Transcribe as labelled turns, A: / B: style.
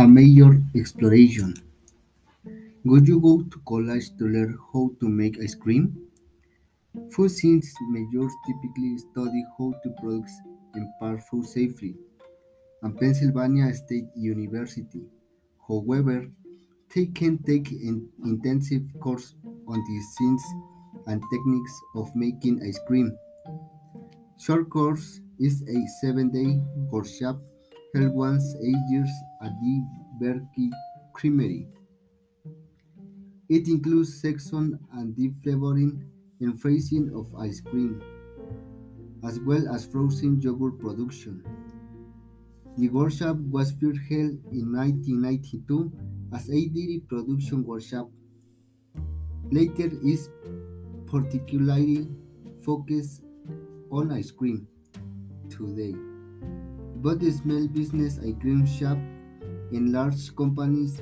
A: A major exploration. Would you go to college to learn how to make ice cream? Food science majors typically study how to produce and pack food safely, and Pennsylvania State University. However, they can take an intensive course on the science and techniques of making ice cream. Short course is a seven-day workshop held once eight years at the Berkey Creamery. It includes section and deep flavoring and freezing of ice cream, as well as frozen yogurt production. The workshop was first held in 1992 as a dairy production workshop. Later is particularly focused on ice cream. Today, both small business ice cream shops and large companies